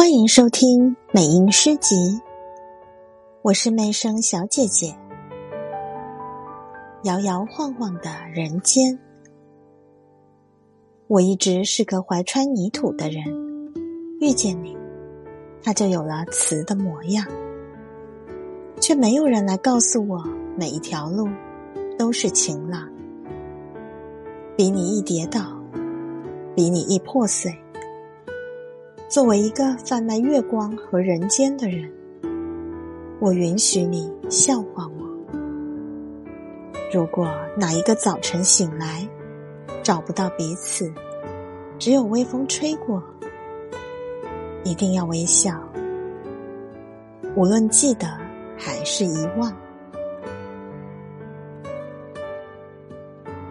欢迎收听美音诗集，我是美声小姐姐。摇摇晃晃的人间，我一直是个怀揣泥土的人，遇见你，它就有了词的模样，却没有人来告诉我，每一条路都是晴朗。比你一跌倒，比你一破碎。作为一个贩卖月光和人间的人，我允许你笑话我。如果哪一个早晨醒来，找不到彼此，只有微风吹过，一定要微笑。无论记得还是遗忘，